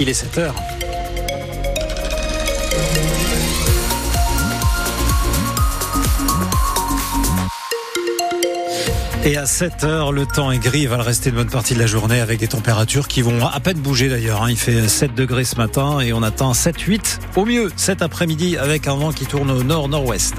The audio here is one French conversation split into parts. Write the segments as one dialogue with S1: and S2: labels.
S1: Il est 7 heures. Et à 7 heures, le temps est gris. Il va le rester une bonne partie de la journée avec des températures qui vont à peine bouger d'ailleurs. Hein. Il fait 7 degrés ce matin et on atteint 7-8 au mieux cet après-midi avec un vent qui tourne au nord-nord-ouest.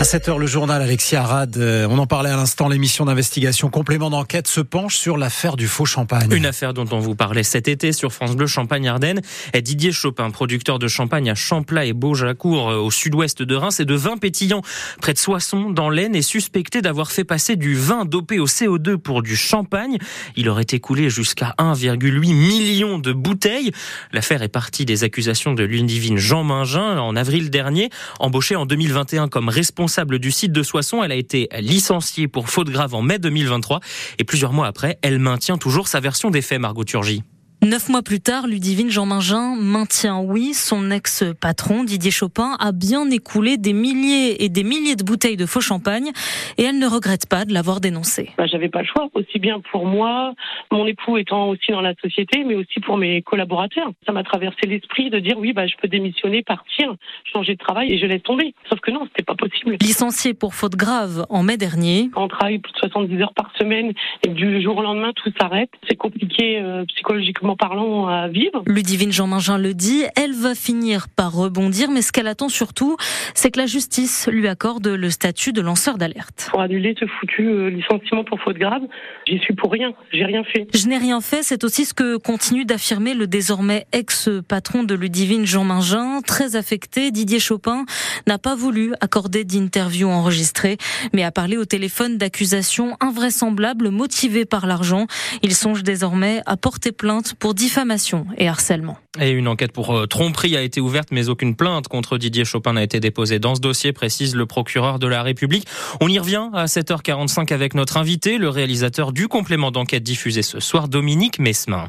S1: À 7 heures, le journal Alexia Arad. Euh, on en parlait à l'instant. L'émission d'investigation complément d'enquête se penche sur l'affaire du faux champagne.
S2: Une affaire dont on vous parlait cet été sur France Bleu Champagne-Ardenne. Didier Chopin, producteur de champagne à Champlat et Beaujacourt euh, au sud-ouest de Reims et de vin pétillant près de Soissons dans l'Aisne est suspecté d'avoir fait passer du vin dopé au CO2 pour du champagne. Il aurait écoulé jusqu'à 1,8 million de bouteilles. L'affaire est partie des accusations de l'une divine Jean Mingin en avril dernier, embauché en 2021 comme responsable responsable du site de Soissons. Elle a été licenciée pour faute grave en mai 2023 et plusieurs mois après, elle maintient toujours sa version des faits, Margot Turgy.
S3: Neuf mois plus tard, Ludivine Jean Mingin maintient oui, son ex-patron Didier Chopin a bien écoulé des milliers et des milliers de bouteilles de faux champagne et elle ne regrette pas de l'avoir dénoncé.
S4: Bah, J'avais pas le choix, aussi bien pour moi, mon époux étant aussi dans la société, mais aussi pour mes collaborateurs. Ça m'a traversé l'esprit de dire oui, bah, je peux démissionner, partir, changer de travail et je laisse tomber. Sauf que non, c'était pas possible.
S3: Licencié pour faute grave en mai dernier.
S4: Quand on travaille plus de 70 heures par semaine et que du jour au lendemain tout s'arrête, c'est compliqué euh, psychologiquement parlant à vivre.
S3: Ludivine Jean Mingin le dit, elle va finir par rebondir, mais ce qu'elle attend surtout, c'est que la justice lui accorde le statut de lanceur d'alerte.
S4: Pour annuler ce foutu euh, licenciement pour faute grave, j'y suis pour rien, j'ai rien fait.
S3: Je n'ai rien fait, c'est aussi ce que continue d'affirmer le désormais ex-patron de Ludivine Jean Mingin, très affecté. Didier Chopin n'a pas voulu accorder d'interview enregistrée, mais a parlé au téléphone d'accusations invraisemblables motivées par l'argent. Il songe désormais à porter plainte pour diffamation et harcèlement.
S2: Et une enquête pour euh, tromperie a été ouverte, mais aucune plainte contre Didier Chopin n'a été déposée dans ce dossier, précise le procureur de la République. On y revient à 7h45 avec notre invité, le réalisateur du complément d'enquête diffusé ce soir, Dominique Mesmin.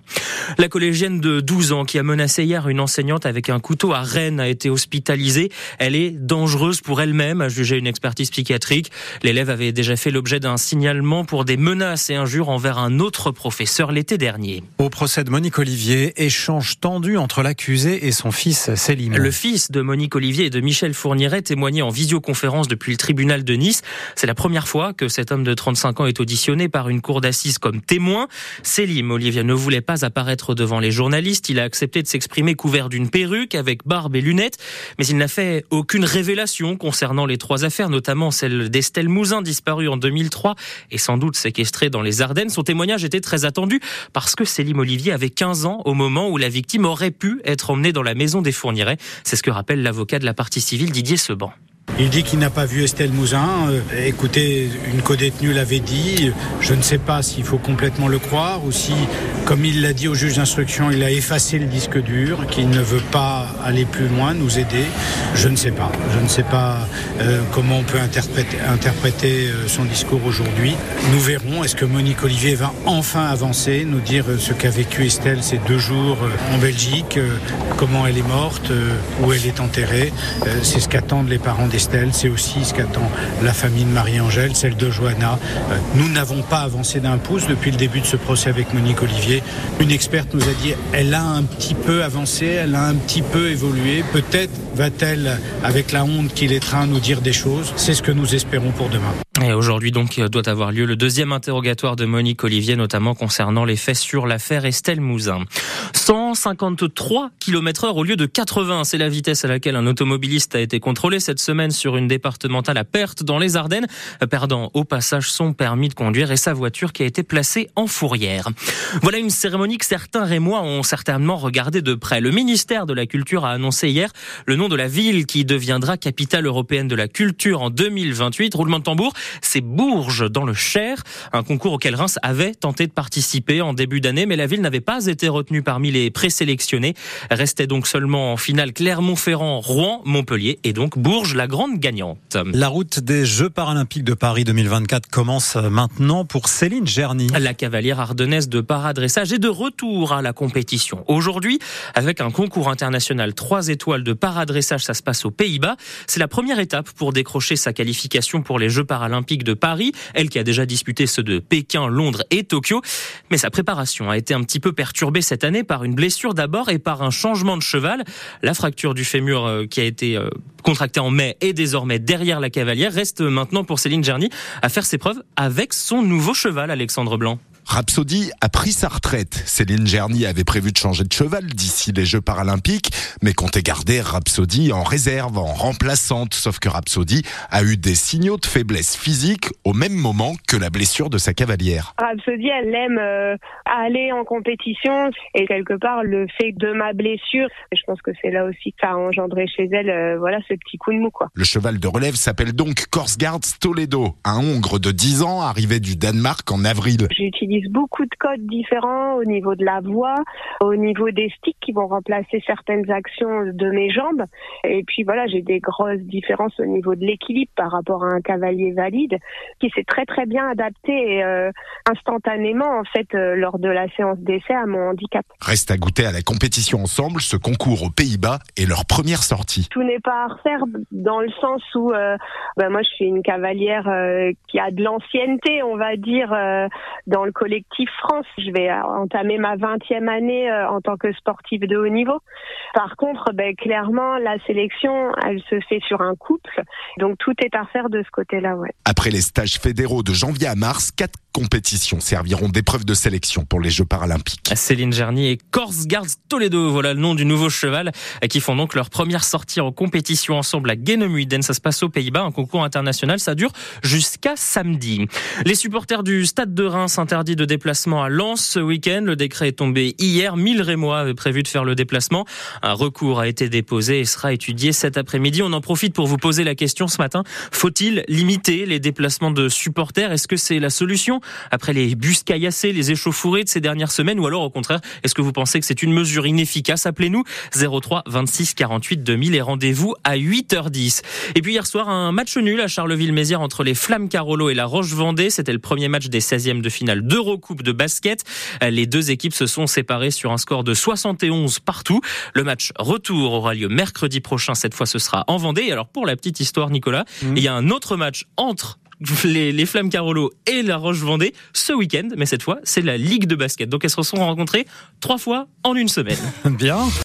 S2: La collégienne de 12 ans qui a menacé hier une enseignante avec un couteau à Rennes a été hospitalisée. Elle est dangereuse pour elle-même, a jugé une expertise psychiatrique. L'élève avait déjà fait l'objet d'un signalement pour des menaces et injures envers un autre professeur l'été dernier.
S1: Au procès de Monique Olivier, échange tendu entre l'accusé et son fils Célim.
S2: Le fils de Monique Olivier et de Michel Fourniret témoignait en visioconférence depuis le tribunal de Nice. C'est la première fois que cet homme de 35 ans est auditionné par une cour d'assises comme témoin. Célim Olivier ne voulait pas apparaître devant les journalistes. Il a accepté de s'exprimer couvert d'une perruque avec barbe et lunettes, mais il n'a fait aucune révélation concernant les trois affaires, notamment celle d'Estelle Mouzin disparue en 2003 et sans doute séquestrée dans les Ardennes. Son témoignage était très attendu parce que Célim Olivier avait 15 ans au moment où la victime aurait pu être emmenée dans la maison des Fourniret. C'est ce que rappelle l'avocat de la partie civile Didier Seban.
S5: Il dit qu'il n'a pas vu Estelle Mouzin. Euh, écoutez, une codétenue l'avait dit. Je ne sais pas s'il faut complètement le croire ou si, comme il l'a dit au juge d'instruction, il a effacé le disque dur, qu'il ne veut pas aller plus loin, nous aider. Je ne sais pas. Je ne sais pas euh, comment on peut interpréter, euh, son discours aujourd'hui. Nous verrons. Est-ce que Monique Olivier va enfin avancer, nous dire ce qu'a vécu Estelle ces deux jours en Belgique, comment elle est morte, où elle est enterrée. C'est ce qu'attendent les parents d'Estelle. C'est aussi ce qu'attend la famille de Marie-Angèle, celle de Johanna. Euh, Nous n'avons pas avancé d'un pouce depuis le début de ce procès avec Monique Olivier. Une experte nous a dit elle a un petit peu avancé, elle a un petit peu évolué. Peut-être va-t-elle, avec la honte qu'il étreint, nous dire des choses. C'est ce que nous espérons pour demain.
S2: Et aujourd'hui donc doit avoir lieu le deuxième interrogatoire de Monique Olivier, notamment concernant les faits sur l'affaire Estelle Mouzin. 153 km heure au lieu de 80, c'est la vitesse à laquelle un automobiliste a été contrôlé cette semaine sur une départementale à perte dans les Ardennes, perdant au passage son permis de conduire et sa voiture qui a été placée en fourrière. Voilà une cérémonie que certains Rémois ont certainement regardé de près. Le ministère de la Culture a annoncé hier le nom de la ville qui deviendra capitale européenne de la culture en 2028. Roulement de tambour, c'est Bourges dans le Cher, un concours auquel Reims avait tenté de participer en début d'année, mais la ville n'avait pas été retenue parmi les présélectionnés. Restait donc seulement en finale Clermont-Ferrand, Rouen, Montpellier et donc Bourges, la grande gagnante.
S1: La route des Jeux paralympiques de Paris 2024 commence maintenant pour Céline Gerny.
S2: La cavalière ardennaise de paradressage est de retour à la compétition. Aujourd'hui, avec un concours international 3 étoiles de paradressage, ça se passe aux Pays-Bas. C'est la première étape pour décrocher sa qualification pour les Jeux paralympiques paralympiques de Paris, elle qui a déjà disputé ceux de Pékin, Londres et Tokyo. Mais sa préparation a été un petit peu perturbée cette année par une blessure d'abord et par un changement de cheval. La fracture du fémur euh, qui a été euh, contractée en mai est désormais derrière la cavalière. Reste maintenant pour Céline Gerny à faire ses preuves avec son nouveau cheval, Alexandre Blanc.
S6: Rhapsody a pris sa retraite. Céline Gerny avait prévu de changer de cheval d'ici les Jeux paralympiques, mais comptait garder Rhapsody en réserve, en remplaçante. Sauf que Rhapsody a eu des signaux de faiblesse physique au même moment que la blessure de sa cavalière.
S7: Rhapsody, elle aime euh, aller en compétition et quelque part le fait de ma blessure, je pense que c'est là aussi que ça a engendré chez elle, euh, voilà, ce petit coup de mou quoi.
S6: Le cheval de relève s'appelle donc Korsgaard Toledo, un Hongre de 10 ans arrivé du Danemark en avril.
S7: J'utilise beaucoup de codes différents au niveau de la voix, au niveau des sticks qui vont remplacer certaines actions de mes jambes. Et puis voilà, j'ai des grosses différences au niveau de l'équilibre par rapport à un cavalier valide qui s'est très très bien adapté euh, instantanément en fait euh, lors de la séance d'essai à mon handicap.
S6: Reste à goûter à la compétition ensemble, ce concours aux Pays-Bas est leur première sortie.
S7: Tout n'est pas à refaire dans le sens où euh, ben moi je suis une cavalière qui a de l'ancienneté, on va dire, dans le collectif France. Je vais entamer ma 20e année euh, en tant que sportive de haut niveau. Par contre, ben, clairement, la sélection, elle se fait sur un couple. Donc tout est à faire de ce côté-là. Ouais.
S6: Après les stages fédéraux de janvier à mars, quatre compétitions serviront d'épreuve de sélection pour les Jeux paralympiques.
S2: Céline Gerny et Korsgaard Toledo, voilà le nom du nouveau cheval, qui font donc leur première sortie en compétition ensemble à Genemuiden. Ça se passe aux Pays-Bas, un concours international. Ça dure jusqu'à samedi. Les supporters du Stade de Reims interdit de déplacement à Lens ce week-end. Le décret est tombé hier. 1000 Rémois avaient prévu de faire le déplacement. Un recours a été déposé et sera étudié cet après-midi. On en profite pour vous poser la question ce matin. Faut-il limiter les déplacements de supporters? Est-ce que c'est la solution? Après les bus caillassés, les échauffourées de ces dernières semaines ou alors au contraire, est-ce que vous pensez que c'est une mesure inefficace? Appelez-nous 03 26 48 2000 et rendez-vous à 8h10. Et puis hier soir, un match nul à Charleville-Mézières entre les Flammes Carolo et la Roche-Vendée. C'était le premier match des 16e de finale d'Eurocoupe de basket. Les deux équipes se sont séparées sur un score de 71 partout. Le match retour aura lieu mercredi prochain. Cette fois, ce sera en Vendée. alors pour la petite histoire, Nicolas, mmh. il y a un autre match entre les, Flammes Carolo et la Roche-Vendée ce week-end, mais cette fois, c'est la Ligue de basket. Donc elles se sont rencontrées trois fois en une semaine.
S1: Bien.